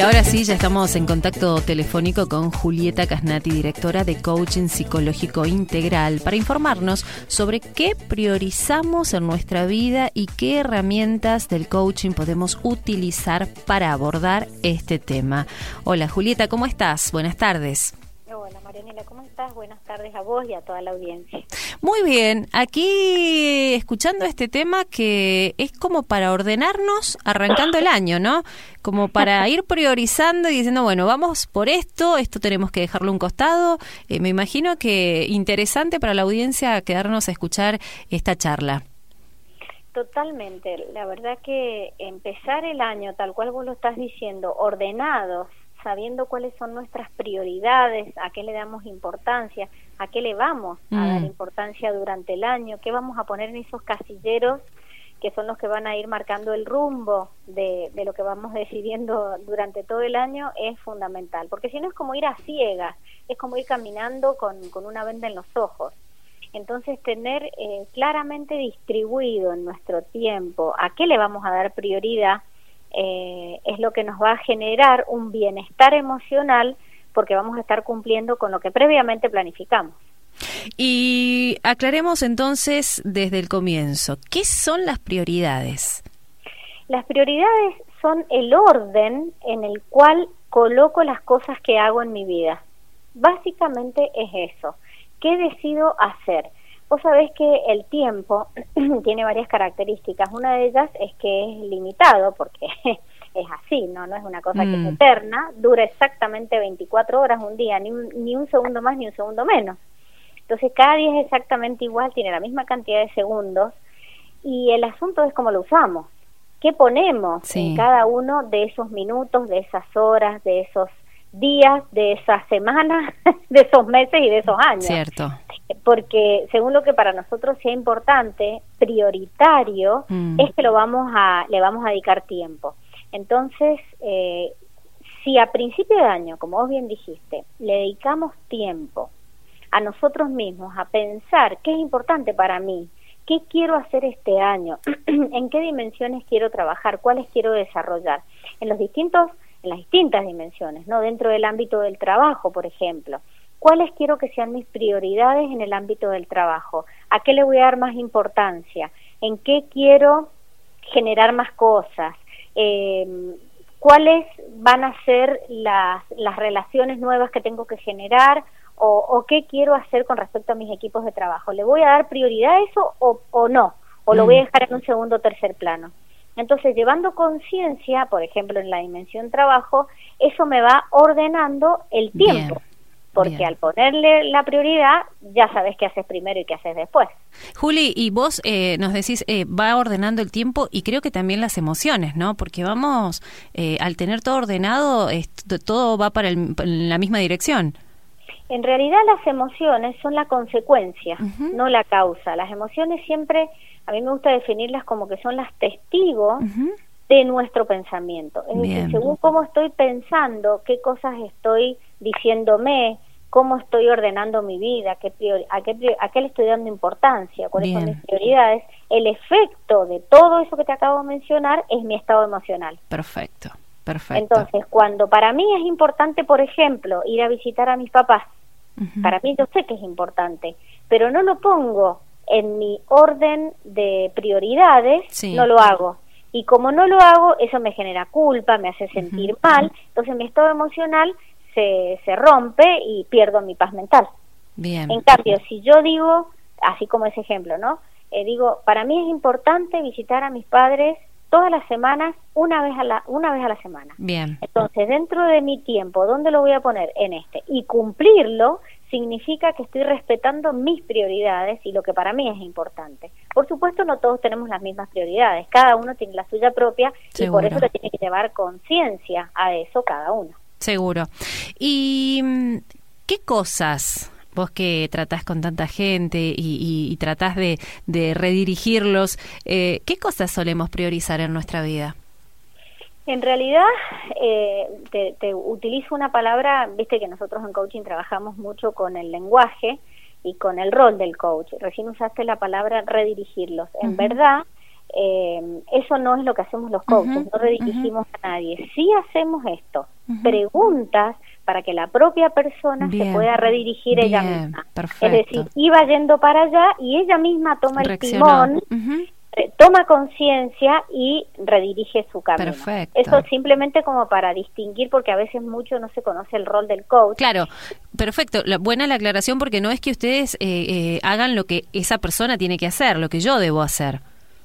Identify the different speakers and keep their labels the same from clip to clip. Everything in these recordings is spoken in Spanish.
Speaker 1: Y ahora sí, ya estamos en contacto telefónico con Julieta Casnati, directora de Coaching Psicológico Integral, para informarnos sobre qué priorizamos en nuestra vida y qué herramientas del coaching podemos utilizar para abordar este tema. Hola Julieta, ¿cómo estás? Buenas tardes.
Speaker 2: Hola Marianela, ¿cómo estás? Buenas tardes a vos y a toda la audiencia.
Speaker 1: Muy bien, aquí escuchando este tema que es como para ordenarnos arrancando el año, ¿no? Como para ir priorizando y diciendo, bueno, vamos por esto, esto tenemos que dejarlo a un costado. Eh, me imagino que interesante para la audiencia quedarnos a escuchar esta charla.
Speaker 2: Totalmente, la verdad que empezar el año tal cual vos lo estás diciendo, ordenados, sabiendo cuáles son nuestras prioridades, a qué le damos importancia, a qué le vamos a dar mm. importancia durante el año, qué vamos a poner en esos casilleros que son los que van a ir marcando el rumbo de, de lo que vamos decidiendo durante todo el año, es fundamental. Porque si no es como ir a ciegas, es como ir caminando con, con una venda en los ojos. Entonces, tener eh, claramente distribuido en nuestro tiempo a qué le vamos a dar prioridad eh, es lo que nos va a generar un bienestar emocional porque vamos a estar cumpliendo con lo que previamente planificamos.
Speaker 1: Y aclaremos entonces desde el comienzo, ¿qué son las prioridades?
Speaker 2: Las prioridades son el orden en el cual coloco las cosas que hago en mi vida. Básicamente es eso. ¿Qué decido hacer? Vos sabés que el tiempo tiene varias características. Una de ellas es que es limitado, porque es así, ¿no? No es una cosa que es mm. eterna, dura exactamente 24 horas un día, ni un, ni un segundo más ni un segundo menos. Entonces cada día es exactamente igual, tiene la misma cantidad de segundos y el asunto es cómo lo usamos. ¿Qué ponemos en cada uno de esos minutos, de esas horas, de esos días, de esas semanas, de esos meses y de esos años?
Speaker 1: Cierto
Speaker 2: porque según lo que para nosotros sea importante, prioritario, mm. es que lo vamos a, le vamos a dedicar tiempo. Entonces, eh, si a principio de año, como vos bien dijiste, le dedicamos tiempo a nosotros mismos, a pensar qué es importante para mí, qué quiero hacer este año, en qué dimensiones quiero trabajar, cuáles quiero desarrollar, en los distintos, en las distintas dimensiones, no dentro del ámbito del trabajo, por ejemplo cuáles quiero que sean mis prioridades en el ámbito del trabajo, a qué le voy a dar más importancia, en qué quiero generar más cosas, eh, cuáles van a ser las, las relaciones nuevas que tengo que generar o, qué quiero hacer con respecto a mis equipos de trabajo. ¿Le voy a dar prioridad a eso o, o no? ¿O lo voy a mm. dejar en un segundo o tercer plano? Entonces, llevando conciencia, por ejemplo, en la dimensión trabajo, eso me va ordenando el tiempo porque al ponerle la prioridad ya sabes qué haces primero y qué haces después.
Speaker 1: Juli, y vos eh, nos decís, eh, va ordenando el tiempo y creo que también las emociones, ¿no? Porque vamos, eh, al tener todo ordenado, todo va para la misma dirección.
Speaker 2: En realidad las emociones son la consecuencia, no la causa. Las emociones siempre, a mí me gusta definirlas como que son las testigos de nuestro pensamiento. Es decir, según cómo estoy pensando, qué cosas estoy diciéndome, cómo estoy ordenando mi vida, qué a, qué, a qué le estoy dando importancia, cuáles son mis prioridades, el efecto de todo eso que te acabo de mencionar es mi estado emocional.
Speaker 1: Perfecto, perfecto.
Speaker 2: Entonces, cuando para mí es importante, por ejemplo, ir a visitar a mis papás, para mí yo sé que es importante, pero no lo pongo en mi orden de prioridades, no lo hago. Y como no lo hago, eso me genera culpa, me hace sentir mal, entonces mi estado emocional se, se rompe y pierdo mi paz mental.
Speaker 1: Bien.
Speaker 2: En cambio, si yo digo, así como ese ejemplo, ¿no? Eh, digo, para mí es importante visitar a mis padres todas las semanas, una vez a la, una vez a la semana.
Speaker 1: Bien.
Speaker 2: Entonces, dentro de mi tiempo, ¿dónde lo voy a poner? En este. Y cumplirlo significa que estoy respetando mis prioridades y lo que para mí es importante. Por supuesto, no todos tenemos las mismas prioridades, cada uno tiene la suya propia y por eso le tiene que llevar conciencia a eso cada uno.
Speaker 1: Seguro. ¿Y mm, qué cosas vos que tratás con tanta gente y, y, tratás de, redirigirlos, eh, ¿qué cosas solemos priorizar en nuestra vida?
Speaker 2: En realidad, eh, te, utilizo una palabra, viste que nosotros en coaching trabajamos mucho con el lenguaje y con el rol del coach. Recién usaste la palabra redirigirlos. En verdad, eh, eso no es lo que hacemos los coaches, no redirigimos a nadie. Sí hacemos esto, preguntas para que la propia persona se pueda redirigir ella misma. Es decir, iba yendo para allá y ella misma toma el timón, eh, toma conciencia y redirige su camino. Perfecto. Eso simplemente como para distinguir, porque a veces mucho no se conoce el rol del coach.
Speaker 1: Claro, perfecto. buena la aclaración porque no es que ustedes eh, eh, hagan lo que esa persona tiene que hacer, lo que yo debo hacer.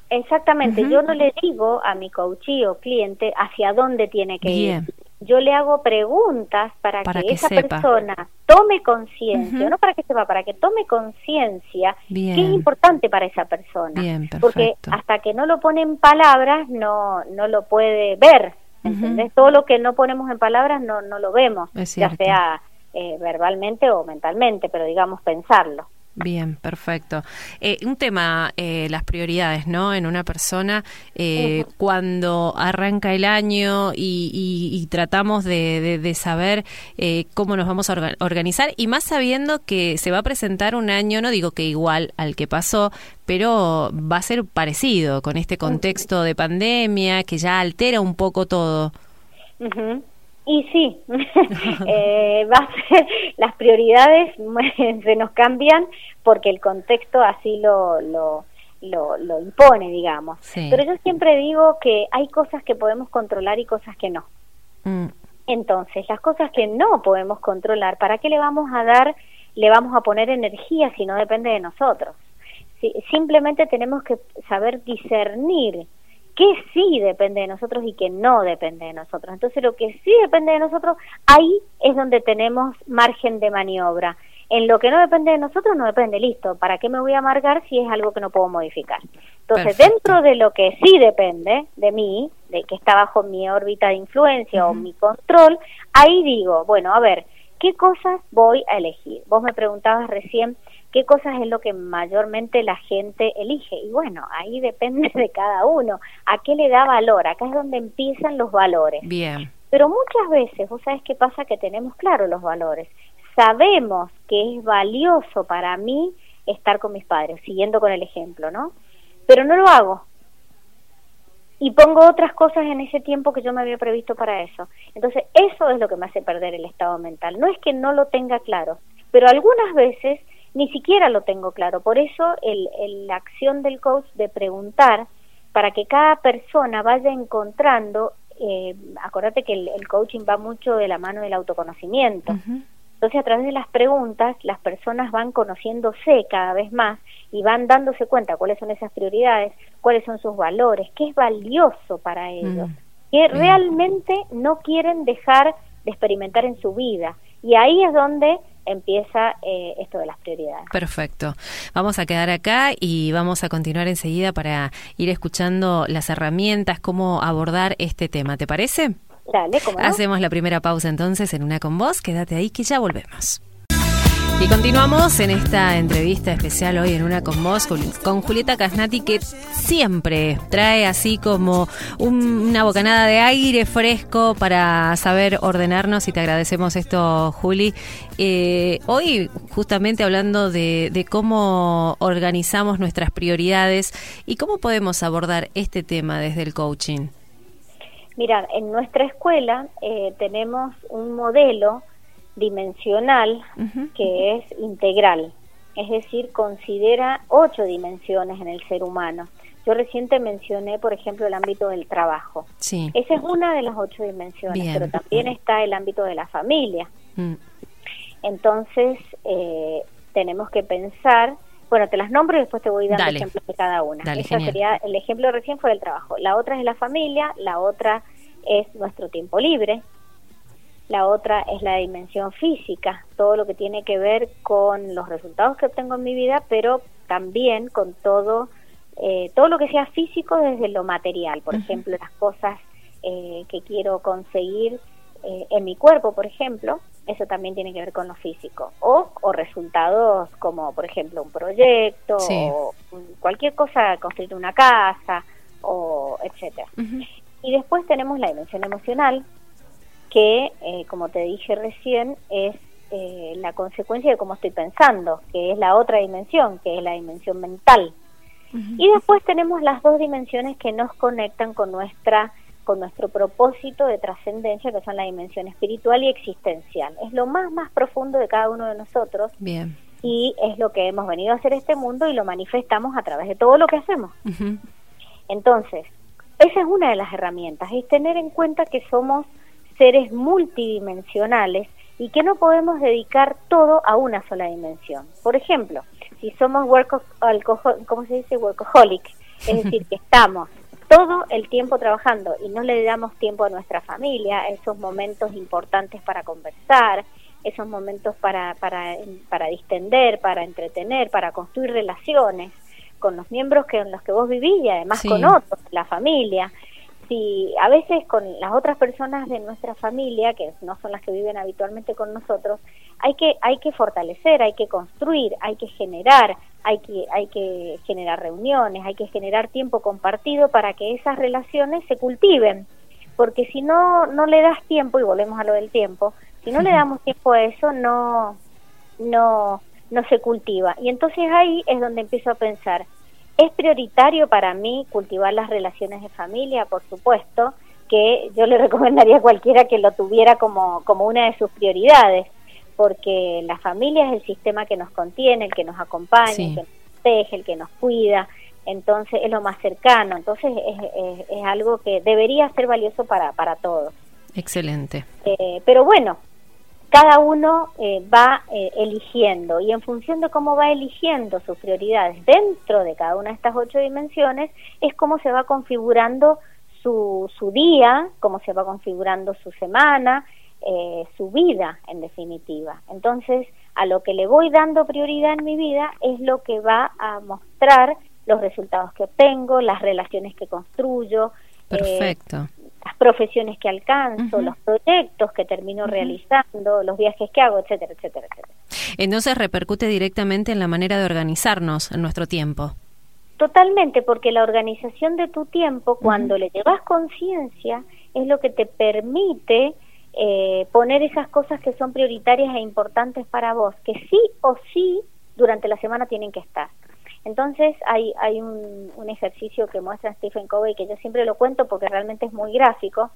Speaker 2: Exactamente, yo no le digo a mi coach o cliente hacia dónde tiene que ir yo le hago preguntas para, que, esa persona tome conciencia, no para que sepa, para que tome conciencia que es importante para esa persona. Porque hasta que no lo pone en palabras no, no lo puede ver. ¿entendés? Todo lo que no ponemos en palabras no, no lo vemos, ya sea eh, verbalmente o mentalmente, pero digamos pensarlo.
Speaker 1: Bien, perfecto. Eh, un tema, eh, las prioridades, ¿no? En una persona, eh, cuando arranca el año y, tratamos de, saber cómo nos vamos a organizar, y más sabiendo que se va a presentar un año, no digo que igual al que pasó, pero va a ser parecido con este contexto de pandemia que ya altera un poco todo.
Speaker 2: Y sí, eh, va a ser, las prioridades se nos cambian porque el contexto así lo, lo, lo, impone, digamos. Pero yo siempre digo que hay cosas que podemos controlar y cosas que no. Mm. Entonces, las cosas que no podemos controlar, ¿para qué le vamos a dar, le vamos a poner energía si no depende de nosotros? simplemente tenemos que saber discernir que sí depende de nosotros y que no depende de nosotros. Entonces lo que sí depende de nosotros, ahí es donde tenemos margen de maniobra. En lo que no depende de nosotros, no depende, listo. ¿Para qué me voy a amargar si es algo que no puedo modificar? Entonces, dentro de lo que sí depende de mí, de que está bajo mi órbita de influencia o mi control, ahí digo, bueno, a ver, ¿qué cosas voy a elegir? Vos me preguntabas recién qué cosas es lo que mayormente la gente elige. Y bueno, ahí depende de cada uno, a qué le da valor, acá es donde empiezan los valores.
Speaker 1: Bien.
Speaker 2: Pero muchas veces, vos sabés qué pasa, que tenemos claro los valores. Sabemos que es valioso para mí estar con mis padres, siguiendo con el ejemplo, ¿no? Pero no lo hago. Y pongo otras cosas en ese tiempo que yo me había previsto para eso. Entonces, eso es lo que me hace perder el estado mental. No es que no lo tenga claro, pero algunas veces ni siquiera lo tengo claro. Por eso el, la acción del coach de preguntar para que cada persona vaya encontrando, eh, acuérdate que el, coaching va mucho de la mano del autoconocimiento. Entonces a través de las preguntas las personas van conociéndose cada vez más y van dándose cuenta cuáles son esas prioridades, cuáles son sus valores, qué es valioso para ellos, mm. que realmente no quieren dejar de experimentar en su vida. Y ahí es donde empieza eh, esto de las prioridades.
Speaker 1: Perfecto. Vamos a quedar acá y vamos a continuar enseguida para ir escuchando las herramientas, cómo abordar este tema. ¿Te parece?
Speaker 2: Dale, ¿cómo
Speaker 1: Hacemos la primera pausa entonces en una con vos. Quédate ahí que ya volvemos. Y continuamos en esta entrevista especial hoy en una con vos con Julieta Casnati que siempre trae así como una bocanada de aire fresco para saber ordenarnos y te agradecemos esto Juli. Eh, hoy justamente hablando de, cómo organizamos nuestras prioridades y cómo podemos abordar este tema desde el coaching.
Speaker 2: Mira, en nuestra escuela eh, tenemos un modelo dimensional que es integral, es decir, considera ocho dimensiones en el ser humano. Yo reciente mencioné, por ejemplo, el ámbito del trabajo.
Speaker 1: Sí.
Speaker 2: Esa es una de las ocho dimensiones, pero también está el ámbito de la familia. Mm. Entonces, eh, tenemos que pensar, bueno, te las nombro y después te voy dando ejemplos de cada una. Esa sería, el ejemplo recién fue el trabajo. La otra es la familia, la otra es nuestro tiempo libre, la otra es la dimensión física, todo lo que tiene que ver con los resultados que obtengo en mi vida, pero también con todo, eh, todo lo que sea físico desde lo material, por ejemplo, las cosas eh, que quiero conseguir eh, en mi cuerpo, por ejemplo, eso también tiene que ver con lo físico, o, o resultados como, por ejemplo, un proyecto, o cualquier cosa, construir una casa, o etcétera. Y después tenemos la dimensión emocional, que, eh, como te dije recién, es eh, la consecuencia de cómo estoy pensando, que es la otra dimensión, que es la dimensión mental. Y después tenemos las dos dimensiones que nos conectan con nuestra con nuestro propósito de trascendencia, que son la dimensión espiritual y existencial. Es lo más, más profundo de cada uno de nosotros.
Speaker 1: Bien.
Speaker 2: Y es lo que hemos venido a hacer este mundo y lo manifestamos a través de todo lo que hacemos. Entonces, esa es una de las herramientas, es tener en cuenta que somos seres multidimensionales y que no podemos dedicar todo a una sola dimensión. Por ejemplo, si somos ¿cómo se dice? workaholic, es decir, que estamos todo el tiempo trabajando y no le damos tiempo a nuestra familia, esos momentos importantes para conversar, esos momentos para, para, para distender, para entretener, para construir relaciones con los miembros que, en los que vos vivís y además con otros, la familia si a veces con las otras personas de nuestra familia, que no son las que viven habitualmente con nosotros, hay que, hay que fortalecer, hay que construir, hay que generar, hay que, hay que generar reuniones, hay que generar tiempo compartido para que esas relaciones se cultiven. Porque si no, no le das tiempo, y volvemos a lo del tiempo, si no le damos tiempo a eso, no, no, no se cultiva. Y entonces ahí es donde empiezo a pensar, es prioritario para mí cultivar las relaciones de familia, por supuesto, que yo le recomendaría a cualquiera que lo tuviera como, como una de sus prioridades, porque la familia es el sistema que nos contiene, el que nos acompaña, el que nos protege, el que nos cuida, entonces es lo más cercano, entonces es, es, algo que debería ser valioso para, para todos.
Speaker 1: Excelente.
Speaker 2: Eh, pero bueno, cada uno eh, va eh, eligiendo y en función de cómo va eligiendo sus prioridades dentro de cada una de estas ocho dimensiones es cómo se va configurando su, su día, cómo se va configurando su semana, eh, su vida en definitiva. Entonces, a lo que le voy dando prioridad en mi vida es lo que va a mostrar los resultados que obtengo, las relaciones que construyo.
Speaker 1: Perfecto
Speaker 2: las profesiones que alcanzo, los proyectos que termino realizando, los viajes que hago, etcétera, etcétera, etcétera.
Speaker 1: Entonces repercute directamente en la manera de organizarnos en nuestro tiempo.
Speaker 2: Totalmente, porque la organización de tu tiempo, cuando le llevas conciencia, es lo que te permite eh, poner esas cosas que son prioritarias e importantes para vos, que sí o sí durante la semana tienen que estar. Entonces hay, hay un, un, ejercicio que muestra Stephen Covey que yo siempre lo cuento porque realmente es muy gráfico,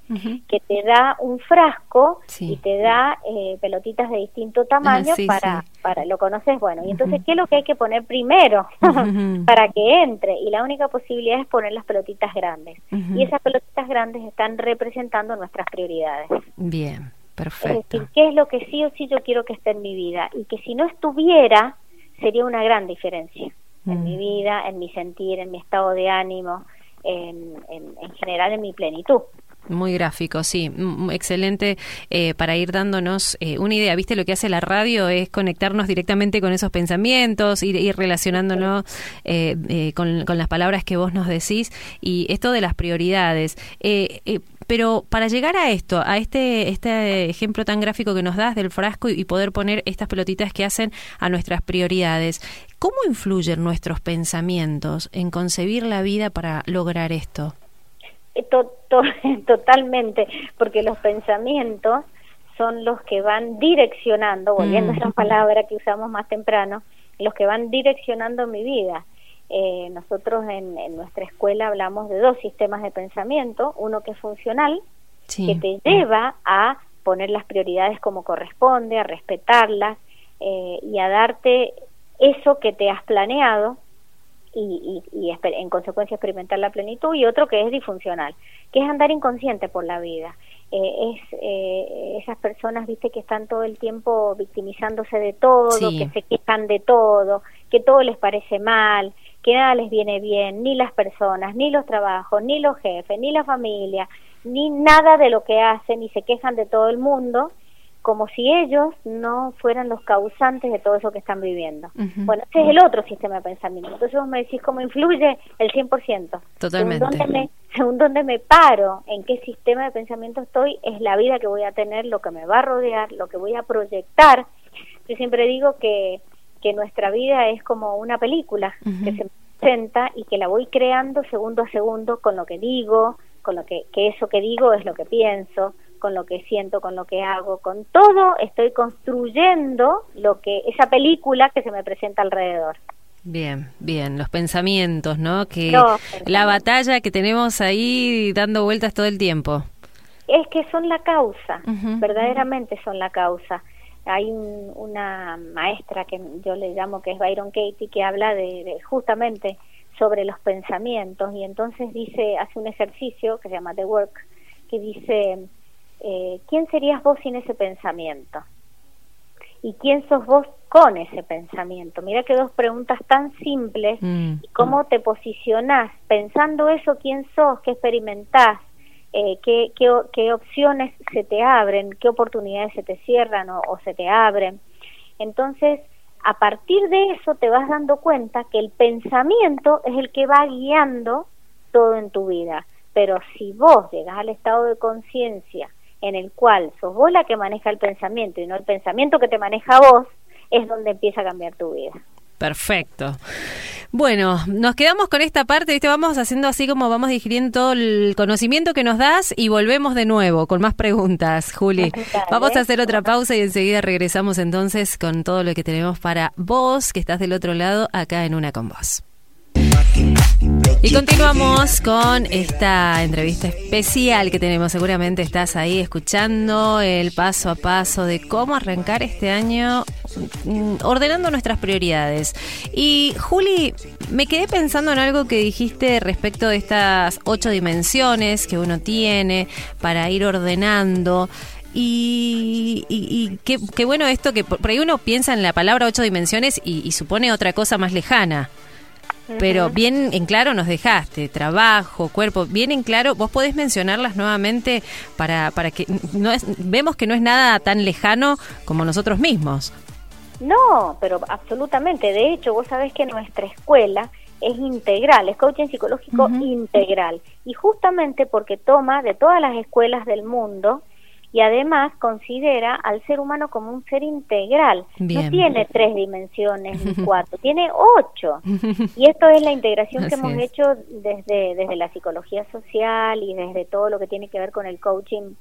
Speaker 2: que te da un frasco y te da eh, pelotitas de distinto tamaño para, para, lo conoces, bueno, y entonces, ¿qué es lo que hay que poner primero para que entre? Y la única posibilidad es poner las pelotitas grandes. Y esas pelotitas grandes están representando nuestras prioridades.
Speaker 1: Bien, perfecto.
Speaker 2: Es decir, ¿qué es lo que sí o sí yo quiero que esté en mi vida? Y que si no estuviera, sería una gran diferencia en mi mm. vida, en mi sentir, en mi estado de ánimo, en, en, general en mi plenitud.
Speaker 1: Muy gráfico, sí, excelente eh, para ir dándonos eh, una idea. Viste, lo que hace la radio es conectarnos directamente con esos pensamientos, ir, ir relacionándonos eh, con, con, las palabras que vos nos decís y esto de las prioridades. Pero para llegar a esto, a este, este ejemplo tan gráfico que nos das del frasco y poder poner estas pelotitas que hacen a nuestras prioridades, ¿cómo influyen nuestros pensamientos en concebir la vida para lograr esto?
Speaker 2: Eh, totalmente, porque los pensamientos son los que van direccionando, volviendo a esa mm. palabra que usamos más temprano, los que van direccionando mi vida. Eh, nosotros en, nuestra escuela hablamos de dos sistemas de pensamiento, uno que es funcional, que te lleva a poner las prioridades como corresponde, a respetarlas eh, y a darte eso que te has planeado y, y, en consecuencia experimentar la plenitud y otro que es disfuncional, que es andar inconsciente por la vida. Eh, es esas personas, viste, que están todo el tiempo victimizándose de todo, que se quejan de todo, que todo les parece mal, que nada les viene bien, ni las personas, ni los trabajos, ni los jefes, ni la familia, ni nada de lo que hacen y se quejan de todo el mundo como si ellos no fueran los causantes de todo eso que están viviendo. Bueno, ese es el otro sistema de pensamiento. Entonces vos me decís cómo influye el 100%.
Speaker 1: Totalmente.
Speaker 2: Según dónde, me, según dónde me paro, en qué sistema de pensamiento estoy, es la vida que voy a tener, lo que me va a rodear, lo que voy a proyectar. Yo siempre digo que que nuestra vida es como una película que se presenta y que la voy creando segundo a segundo con lo que digo, con lo que, que eso que digo es lo que pienso, con lo que siento, con lo que hago, con todo estoy construyendo lo que esa película que se me presenta alrededor.
Speaker 1: Bien, bien, los pensamientos, ¿no? Que la batalla que tenemos ahí dando vueltas todo el tiempo.
Speaker 2: Es que son la causa, verdaderamente son la causa. Hay una maestra que yo le llamo que es Byron Katie que habla de, justamente sobre los pensamientos y entonces dice, hace un ejercicio que se llama The Work, que dice, eh, ¿quién serías vos sin ese pensamiento? ¿Y quién sos vos con ese pensamiento? Mira que dos preguntas tan simples. Mm. ¿Cómo te posicionás pensando eso? ¿Quién sos? ¿Qué experimentás? Eh, qué, qué, opciones se te abren? ¿Qué oportunidades se te cierran o, o se te abren? Entonces, a partir de eso te vas dando cuenta que el pensamiento es el que va guiando todo en tu vida. Pero si vos llegas al estado de conciencia en el cual sos vos la que maneja el pensamiento y no el pensamiento que te maneja a vos, es donde empieza a cambiar tu vida.
Speaker 1: Perfecto. Bueno, nos quedamos con esta parte, ¿viste? vamos haciendo así como vamos digiriendo todo el conocimiento que nos das y volvemos de nuevo con más preguntas, Juli. Vamos a hacer otra pausa y enseguida regresamos entonces con todo lo que tenemos para vos, que estás del otro lado, acá en Una con Vos. Y continuamos con esta entrevista especial que tenemos. Seguramente estás ahí escuchando el paso a paso de cómo arrancar este año mm, ordenando nuestras prioridades. Y Juli, me quedé pensando en algo que dijiste respecto de estas ocho dimensiones que uno tiene para ir ordenando. Y, qué, bueno esto que por ahí uno piensa en la palabra ocho dimensiones y supone otra cosa más lejana pero bien en claro nos dejaste, trabajo, cuerpo, bien en claro, vos podés mencionarlas nuevamente para, para que no es, vemos que no es nada tan lejano como nosotros mismos.
Speaker 2: No, pero absolutamente. De hecho, vos sabés que nuestra escuela es integral, es coaching psicológico integral. Y justamente porque toma de todas las escuelas del mundo y además considera al ser humano como un ser integral. No tiene tres dimensiones ni cuatro, tiene ocho. Y esto es la integración que hemos hecho desde, desde la psicología social y desde todo lo que tiene que ver con el coaching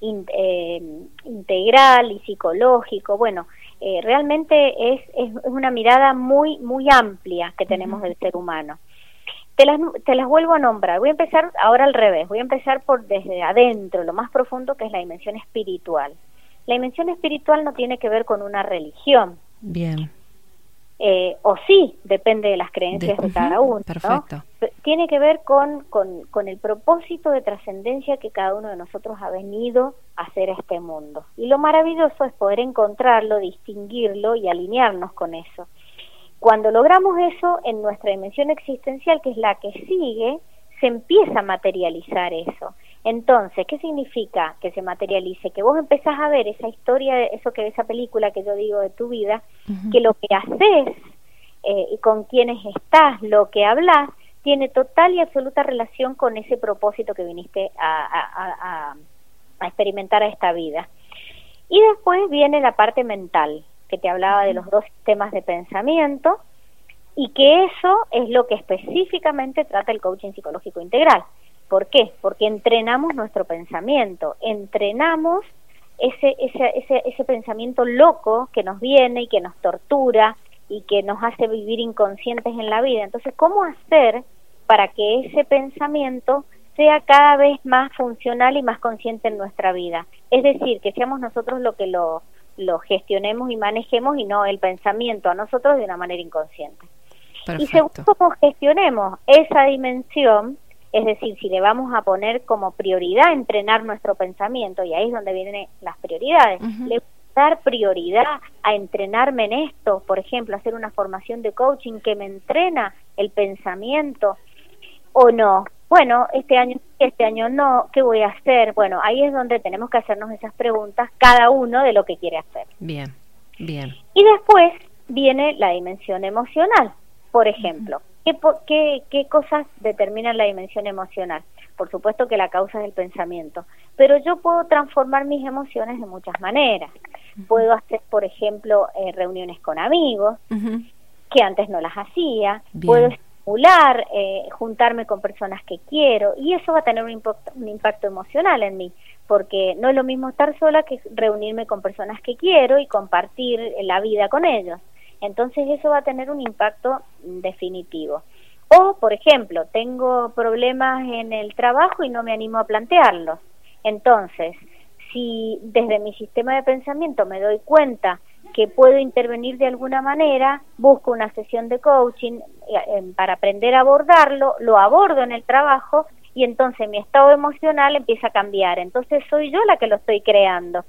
Speaker 2: eh, integral y psicológico. Bueno, eh, realmente es, es, una mirada muy, muy amplia que tenemos del ser humano. Te las, te las vuelvo a nombrar. Voy a empezar ahora al revés. Voy a empezar por desde adentro, lo más profundo que es la dimensión espiritual. La dimensión espiritual no tiene que ver con una religión.
Speaker 1: Bien.
Speaker 2: Eh, o sí, depende de las creencias de, cada uno. Perfecto. Tiene que ver con, con, con el propósito de trascendencia que cada uno de nosotros ha venido a hacer a este mundo. Y lo maravilloso es poder encontrarlo, distinguirlo y alinearnos con eso. Cuando logramos eso en nuestra dimensión existencial, que es la que sigue, se empieza a materializar eso. Entonces, ¿qué significa que se materialice? Que vos empezás a ver esa historia, eso que esa película que yo digo de tu vida, que lo que haces eh, y con quienes estás, lo que hablas, tiene total y absoluta relación con ese propósito que viniste a, a experimentar a esta vida. Y después viene la parte mental, que te hablaba de los dos sistemas de pensamiento y que eso es lo que específicamente trata el coaching psicológico integral. ¿Por qué? Porque entrenamos nuestro pensamiento, entrenamos ese, ese, ese, ese pensamiento loco que nos viene y que nos tortura y que nos hace vivir inconscientes en la vida. Entonces, ¿cómo hacer para que ese pensamiento sea cada vez más funcional y más consciente en nuestra vida? Es decir, que seamos nosotros lo que lo, lo gestionemos y manejemos y no el pensamiento a nosotros de una manera inconsciente. Y según cómo gestionemos esa dimensión, es decir, si le vamos a poner como prioridad entrenar nuestro pensamiento, y ahí es donde vienen las prioridades, le voy a dar prioridad a entrenarme en esto, por ejemplo, hacer una formación de coaching que me entrena el pensamiento, o no, bueno, este año este año no, ¿qué voy a hacer? Bueno, ahí es donde tenemos que hacernos esas preguntas, cada uno de lo que quiere hacer.
Speaker 1: Bien, bien.
Speaker 2: Y después viene la dimensión emocional. Por ejemplo, ¿qué, qué, qué cosas determinan la dimensión emocional? Por supuesto que la causa es el pensamiento, pero yo puedo transformar mis emociones de muchas maneras. Puedo hacer, por ejemplo, eh, reuniones con amigos, que antes no las hacía. Puedo eh, juntarme con personas que quiero y eso va a tener un impacto, un impacto emocional en mí porque no es lo mismo estar sola que reunirme con personas que quiero y compartir la vida con ellos. Entonces eso va a tener un impacto definitivo. O, por ejemplo, tengo problemas en el trabajo y no me animo a plantearlos. Entonces, si desde mi sistema de pensamiento me doy cuenta que puedo intervenir de alguna manera, busco una sesión de coaching eh, para aprender a abordarlo, lo abordo en el trabajo y entonces mi estado emocional empieza a cambiar. Entonces soy yo la que lo estoy creando,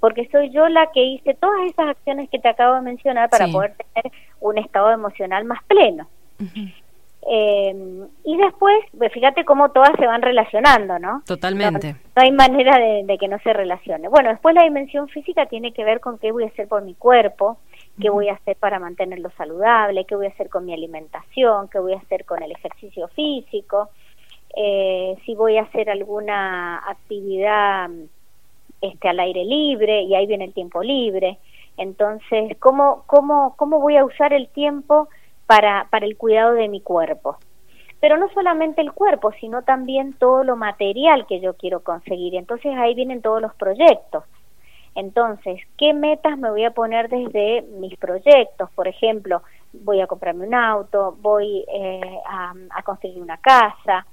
Speaker 2: porque soy yo la que hice todas esas acciones que te acabo de mencionar para poder tener un estado emocional más pleno. Eh, y después, pues fíjate cómo todas se van relacionando, ¿no?
Speaker 1: Totalmente.
Speaker 2: No, hay manera de, que no se relacione. Bueno, después la dimensión física tiene que ver con qué voy a hacer por mi cuerpo, qué voy a hacer para mantenerlo saludable, qué voy a hacer con mi alimentación, qué voy a hacer con el ejercicio físico, eh, si voy a hacer alguna actividad este, al aire libre, y ahí viene el tiempo libre. Entonces, ¿cómo, cómo, cómo voy a usar el tiempo? Para, para el cuidado de mi cuerpo. Pero no solamente el cuerpo, sino también todo lo material que yo quiero conseguir. Entonces ahí vienen todos los proyectos. Entonces, ¿qué metas me voy a poner desde mis proyectos? Por ejemplo, voy a comprarme un auto, voy eh, a, construir una casa,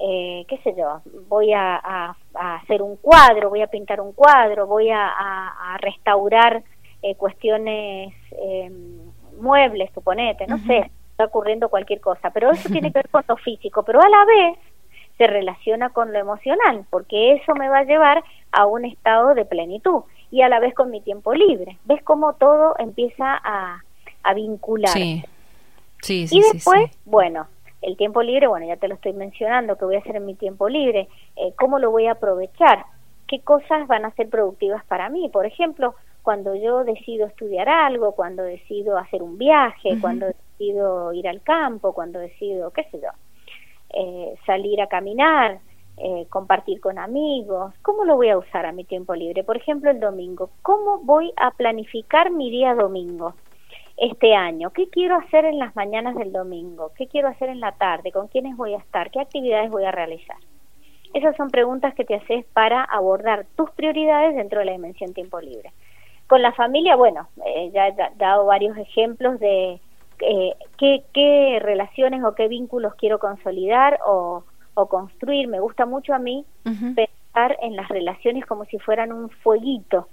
Speaker 2: eh, qué sé yo, voy a, hacer un cuadro, voy a pintar un cuadro, voy a, restaurar eh, cuestiones em, muebles, suponete, no sé, está ocurriendo cualquier cosa, pero eso tiene que ver con lo físico, pero a la vez se relaciona con lo emocional, porque eso me va a llevar a un estado de plenitud y a la vez con mi tiempo libre. ¿Ves cómo todo empieza a, a vincular?
Speaker 1: Sí. Sí,
Speaker 2: y después, bueno, el tiempo libre, bueno, ya te lo estoy mencionando, que voy a hacer en mi tiempo libre, eh, cómo lo voy a aprovechar, qué cosas van a ser productivas para mí. Por ejemplo, cuando yo decido estudiar algo, cuando decido hacer un viaje, cuando decido ir al campo, cuando decido, qué sé yo, eh, salir a caminar, eh, compartir con amigos, ¿cómo lo voy a usar a mi tiempo libre? Por ejemplo, el domingo, ¿cómo voy a planificar mi día domingo? Este año, ¿qué quiero hacer en las mañanas del domingo? ¿Qué quiero hacer en la tarde? ¿Con quiénes voy a estar? ¿Qué actividades voy a realizar? Esas son preguntas que te haces para abordar tus prioridades dentro de la dimensión tiempo libre. Con la familia, bueno, eh, ya he dado varios ejemplos de eh, qué, relaciones o qué vínculos quiero consolidar o, construir. Me gusta mucho a mí pensar en las relaciones como si fueran un fueguito,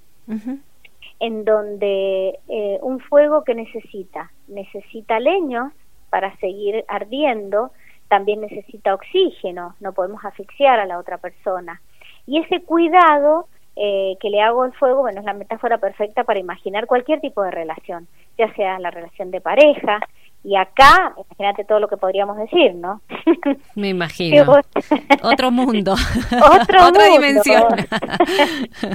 Speaker 2: en donde eh, un fuego que necesita, necesita leños para seguir ardiendo, también necesita oxígeno, no podemos asfixiar a la otra persona. Y ese cuidado eh, que le hago al fuego, bueno, es la metáfora perfecta para imaginar cualquier tipo de relación, ya sea la relación de pareja, y acá, imagínate todo lo que podríamos decir, ¿no?
Speaker 1: Me imagino. Otro mundo.
Speaker 2: Otra dimensión.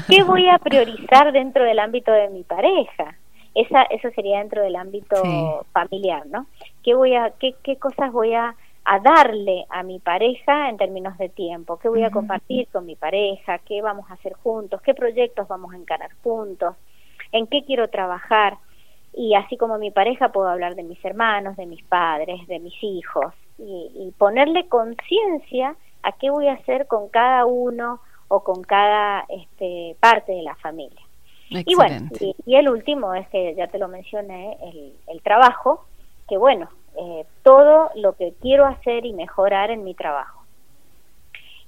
Speaker 2: ¿Qué voy a priorizar dentro del ámbito de mi pareja? Esa, eso sería dentro del ámbito familiar, ¿no? ¿Qué, voy a, qué, ¿Qué cosas voy a a darle a mi pareja en términos de tiempo, qué voy a compartir con mi pareja, qué vamos a hacer juntos, qué proyectos vamos a encarar juntos, en qué quiero trabajar. Y así como mi pareja puedo hablar de mis hermanos, de mis padres, de mis hijos, y, ponerle conciencia a qué voy a hacer con cada uno o con cada este, parte de la familia. Y bueno, y, el último es que ya te lo mencioné, el, el trabajo, que bueno, eh, todo lo que quiero hacer y mejorar en mi trabajo.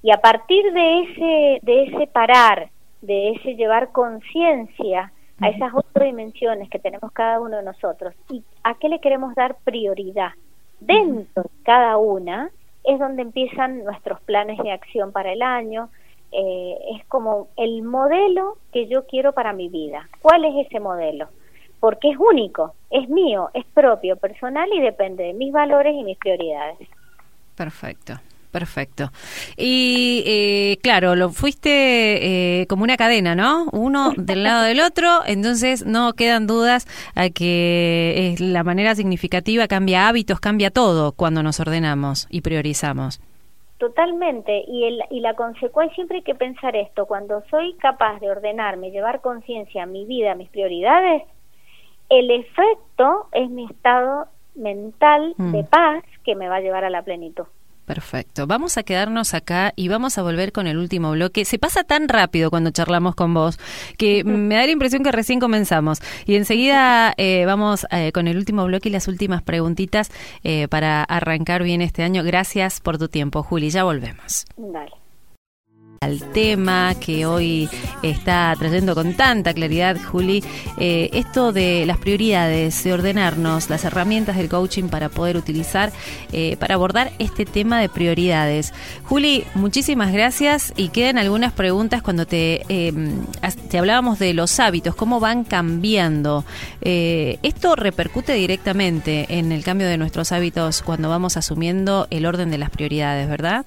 Speaker 2: Y a partir de ese, de ese parar, de ese llevar conciencia a esas otras dimensiones que tenemos cada uno de nosotros y a qué le queremos dar prioridad dentro de cada una, es donde empiezan nuestros planes de acción para el año. Eh, es como el modelo que yo quiero para mi vida. ¿Cuál es ese modelo? Porque es único, es mío, es propio, personal y depende de mis valores y mis prioridades.
Speaker 1: Perfecto. Perfecto. Y eh, claro, lo fuiste eh, como una cadena, ¿no? Uno del lado del otro, entonces no quedan dudas a que es la manera significativa cambia hábitos, cambia todo cuando nos ordenamos y priorizamos.
Speaker 2: Totalmente, y, el, y la consecuencia, siempre hay que pensar esto, cuando soy capaz de ordenarme, llevar conciencia a mi vida, a mis prioridades, el efecto es mi estado mental de mm. paz que me va a llevar a la plenitud.
Speaker 1: Perfecto. Vamos a quedarnos acá y vamos a volver con el último bloque. Se pasa tan rápido cuando charlamos con vos que me da la impresión que recién comenzamos. Y enseguida eh, vamos eh, con el último bloque y las últimas preguntitas eh, para arrancar bien este año. Gracias por tu tiempo, Juli. Ya volvemos.
Speaker 2: Dale
Speaker 1: al tema que hoy está trayendo con tanta claridad, Juli, eh, esto de las prioridades, de ordenarnos, las herramientas del coaching para poder utilizar, eh, para abordar este tema de prioridades. Juli, muchísimas gracias y quedan algunas preguntas cuando te, em, te hablábamos de los hábitos, cómo van cambiando. Eh, esto repercute directamente en el cambio de nuestros hábitos cuando vamos asumiendo el orden de las prioridades, ¿verdad?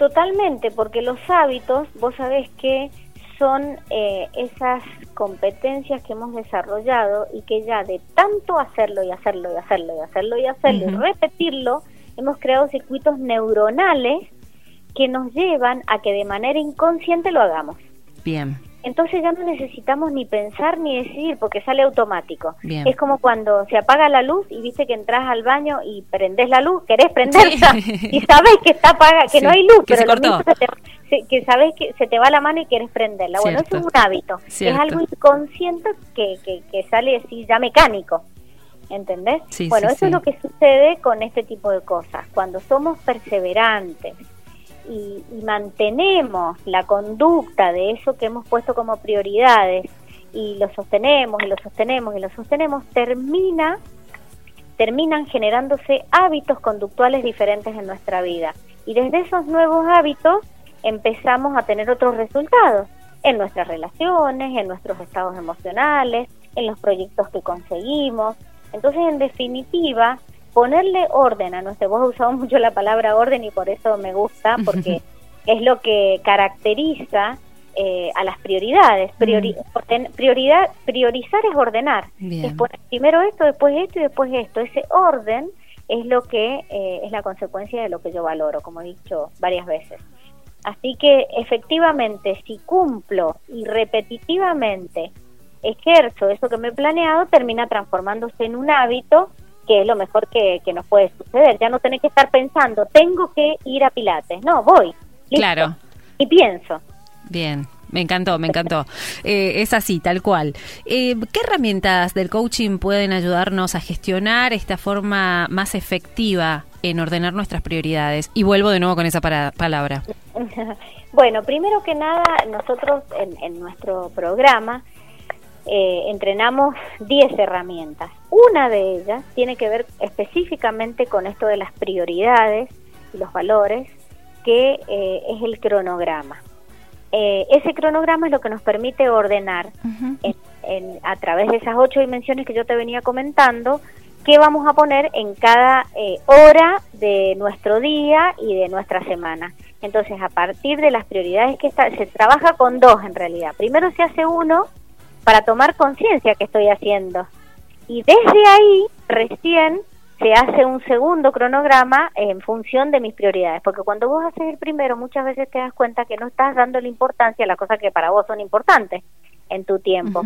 Speaker 2: Totalmente, porque los hábitos, vos sabés que son eh, esas competencias que hemos desarrollado y que ya de tanto hacerlo y hacerlo y hacerlo y hacerlo y hacerlo y repetirlo, hemos creado circuitos neuronales que nos llevan a que de manera inconsciente lo hagamos.
Speaker 1: Bien
Speaker 2: entonces ya no necesitamos ni pensar ni decidir porque sale automático. Es como cuando se apaga la luz y viste que entras al baño y prendes la luz, querés prenderla y sabes que está apagada, que no hay luz, pero que sabes que se te va la mano y quieres prenderla. Bueno, eso es un hábito, es algo inconsciente que, que, que sale así ya mecánico. ¿Entendés? bueno, eso es lo que sucede con este tipo de cosas. Cuando somos perseverantes, y, mantenemos la conducta de eso que hemos puesto como prioridades y lo sostenemos y lo sostenemos y lo sostenemos, termina, terminan generándose hábitos conductuales diferentes en nuestra vida. Y desde esos nuevos hábitos empezamos a tener otros resultados en nuestras relaciones, en nuestros estados emocionales, en los proyectos que conseguimos. Entonces, en definitiva, ponerle orden a nuestro, vos usado mucho la palabra orden y por eso me gusta, porque es lo que caracteriza eh, a las prioridades. Mm. prioridad, priorizar es ordenar. Es poner primero esto, después esto y después esto. Ese orden es lo que eh, es la consecuencia de lo que yo valoro, como he dicho varias veces. Así que efectivamente, si cumplo y repetitivamente ejerzo eso que me he planeado, termina transformándose en un hábito que es lo mejor que, nos puede suceder. Ya no tenés que estar pensando, tengo que ir a Pilates. No, voy.
Speaker 1: Claro.
Speaker 2: Y pienso.
Speaker 1: Bien. Me encantó, me encantó. Eh, es así, tal cual. Eh, ¿Qué herramientas del coaching pueden ayudarnos a gestionar esta forma más efectiva en ordenar nuestras prioridades? Y vuelvo de nuevo con esa palabra.
Speaker 2: bueno, primero que nada, nosotros en nuestro programa eh, entrenamos 10 herramientas. Una de ellas tiene que ver específicamente con esto de las prioridades y los valores, que eh, es el cronograma. Eh, ese cronograma es lo que nos permite ordenar a través de esas ocho dimensiones que yo te venía comentando, qué vamos a poner en cada hora de nuestro día y de nuestra semana. Entonces, a partir de las prioridades que está, se trabaja con dos en realidad. Primero se hace uno, para tomar conciencia que estoy haciendo. Y desde ahí recién se hace un segundo cronograma en función de mis prioridades, porque cuando vos haces el primero muchas veces te das cuenta que no estás dando la importancia a las cosas que para vos son importantes en tu tiempo.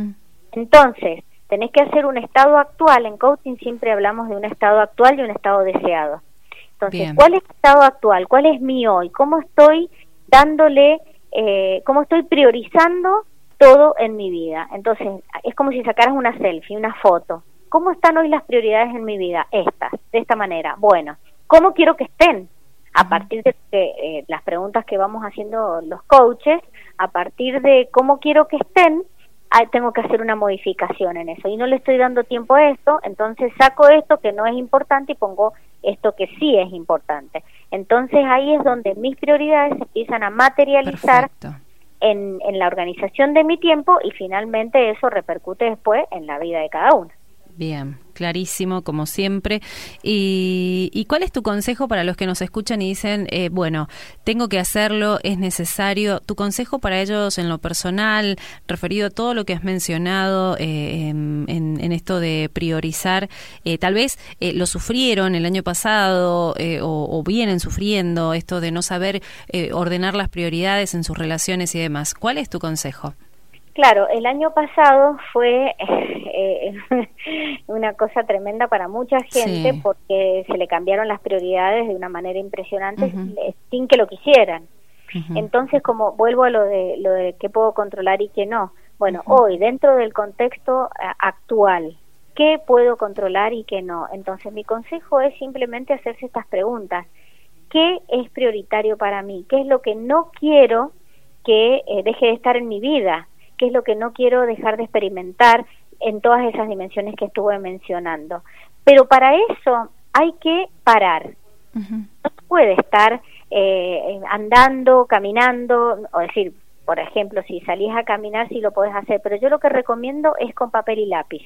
Speaker 2: Entonces, tenés que hacer un estado actual, en coaching siempre hablamos de un estado actual y un estado deseado. Entonces, ¿cuál es el estado actual? ¿Cuál es mi hoy? ¿Cómo estoy dándole, eh, cómo estoy priorizando todo en mi vida. Entonces, es como si sacaras una selfie, una foto. ¿Cómo están hoy las prioridades en mi vida? Estas, de esta manera. Bueno, ¿cómo quiero que estén? A partir de eh, las preguntas que vamos haciendo los coaches, a partir de cómo quiero que estén, tengo que hacer una modificación en eso. Y no le estoy dando tiempo a esto, entonces saco esto que no es importante y pongo esto que sí es importante. Entonces ahí es donde mis prioridades empiezan a materializar en, en la organización de mi tiempo y finalmente eso repercute después en la vida de cada uno.
Speaker 1: Bien, clarísimo, como siempre. ¿Y, cuál es tu consejo para los que nos escuchan y dicen, eh, bueno, tengo que hacerlo, es necesario? Tu consejo para ellos en lo personal, referido a todo lo que has mencionado eh, en, esto de priorizar, eh, tal vez lo sufrieron el año pasado o, vienen sufriendo esto de no saber ordenar las prioridades en sus relaciones y demás. ¿Cuál es tu consejo?
Speaker 2: Claro, el año pasado fue eh, una cosa tremenda para mucha gente porque se le cambiaron las prioridades de una manera impresionante sin que lo quisieran. Entonces, como vuelvo a lo de lo de qué puedo controlar y qué no. Bueno, hoy dentro del contexto eh, actual, ¿qué puedo controlar y qué no? Entonces, mi consejo es simplemente hacerse estas preguntas. ¿Qué es prioritario para mí? ¿Qué es lo que no quiero que eh, deje de estar en mi vida? ¿Qué es lo que no quiero dejar de experimentar en todas esas dimensiones que estuve mencionando? Pero para eso hay que parar. No puede estar eh, andando, caminando, o decir, por ejemplo, si salís a caminar, sí lo podés hacer, pero yo lo que recomiendo es con papel y lápiz.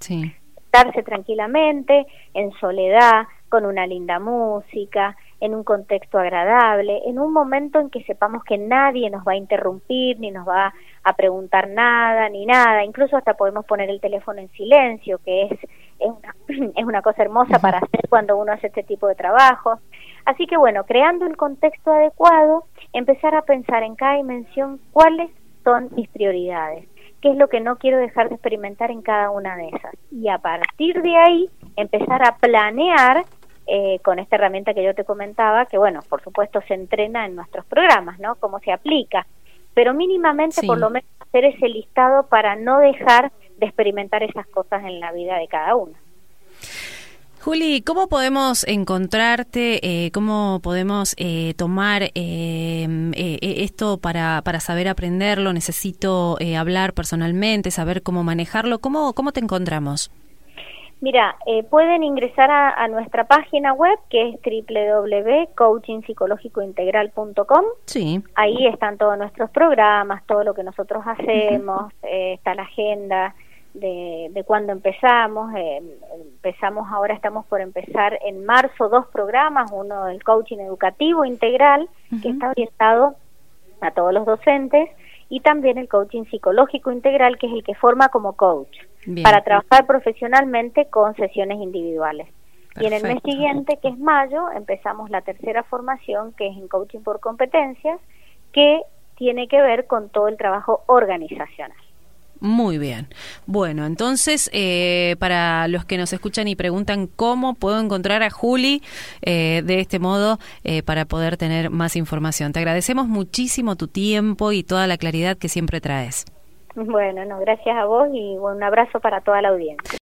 Speaker 2: Sí. Estarse tranquilamente, en soledad, con una linda música, en un contexto agradable, en un momento en que sepamos que nadie nos va a interrumpir, ni nos va a preguntar nada, ni nada, incluso hasta podemos poner el teléfono en silencio, que es, es, una, es una cosa hermosa para hacer cuando uno hace este tipo de trabajo. Así que bueno, creando el contexto adecuado, empezar a pensar en cada dimensión cuáles son mis prioridades, qué es lo que no quiero dejar de experimentar en cada una de esas. Y a partir de ahí, empezar a planear eh, con esta herramienta que yo te comentaba, que bueno, por supuesto se entrena en nuestros programas, ¿no? Cómo se aplica, pero mínimamente por lo menos hacer ese listado para no dejar de experimentar esas cosas en la vida de cada uno.
Speaker 1: Juli, ¿cómo podemos encontrarte? Eh, ¿Cómo podemos eh, tomar eh, esto para, para saber aprenderlo? Necesito hablar personalmente, saber cómo manejarlo. ¿Cómo, cómo te encontramos?
Speaker 2: Mira, pueden ingresar a, nuestra página web que es www.coachingpsicológicointegral.com. Sí. Ahí están todos nuestros programas, todo lo que nosotros hacemos, está la agenda de, de cuando empezamos. Eh, empezamos ahora, estamos por empezar en marzo dos programas, uno del coaching educativo integral, que está orientado a todos los docentes, y también el coaching psicológico integral, que es el que forma como coach, para trabajar profesionalmente con sesiones individuales. Y en el mes siguiente, que es mayo, empezamos la tercera formación, que es en coaching por competencias, que tiene que ver con todo el trabajo organizacional.
Speaker 1: Muy bien. Bueno, entonces, eh, para los que nos escuchan y preguntan cómo puedo encontrar a Juli eh, de este modo eh, para poder tener más información. Te agradecemos muchísimo tu tiempo y toda la claridad que siempre traes.
Speaker 2: Bueno, no, gracias a vos y un abrazo para toda la audiencia.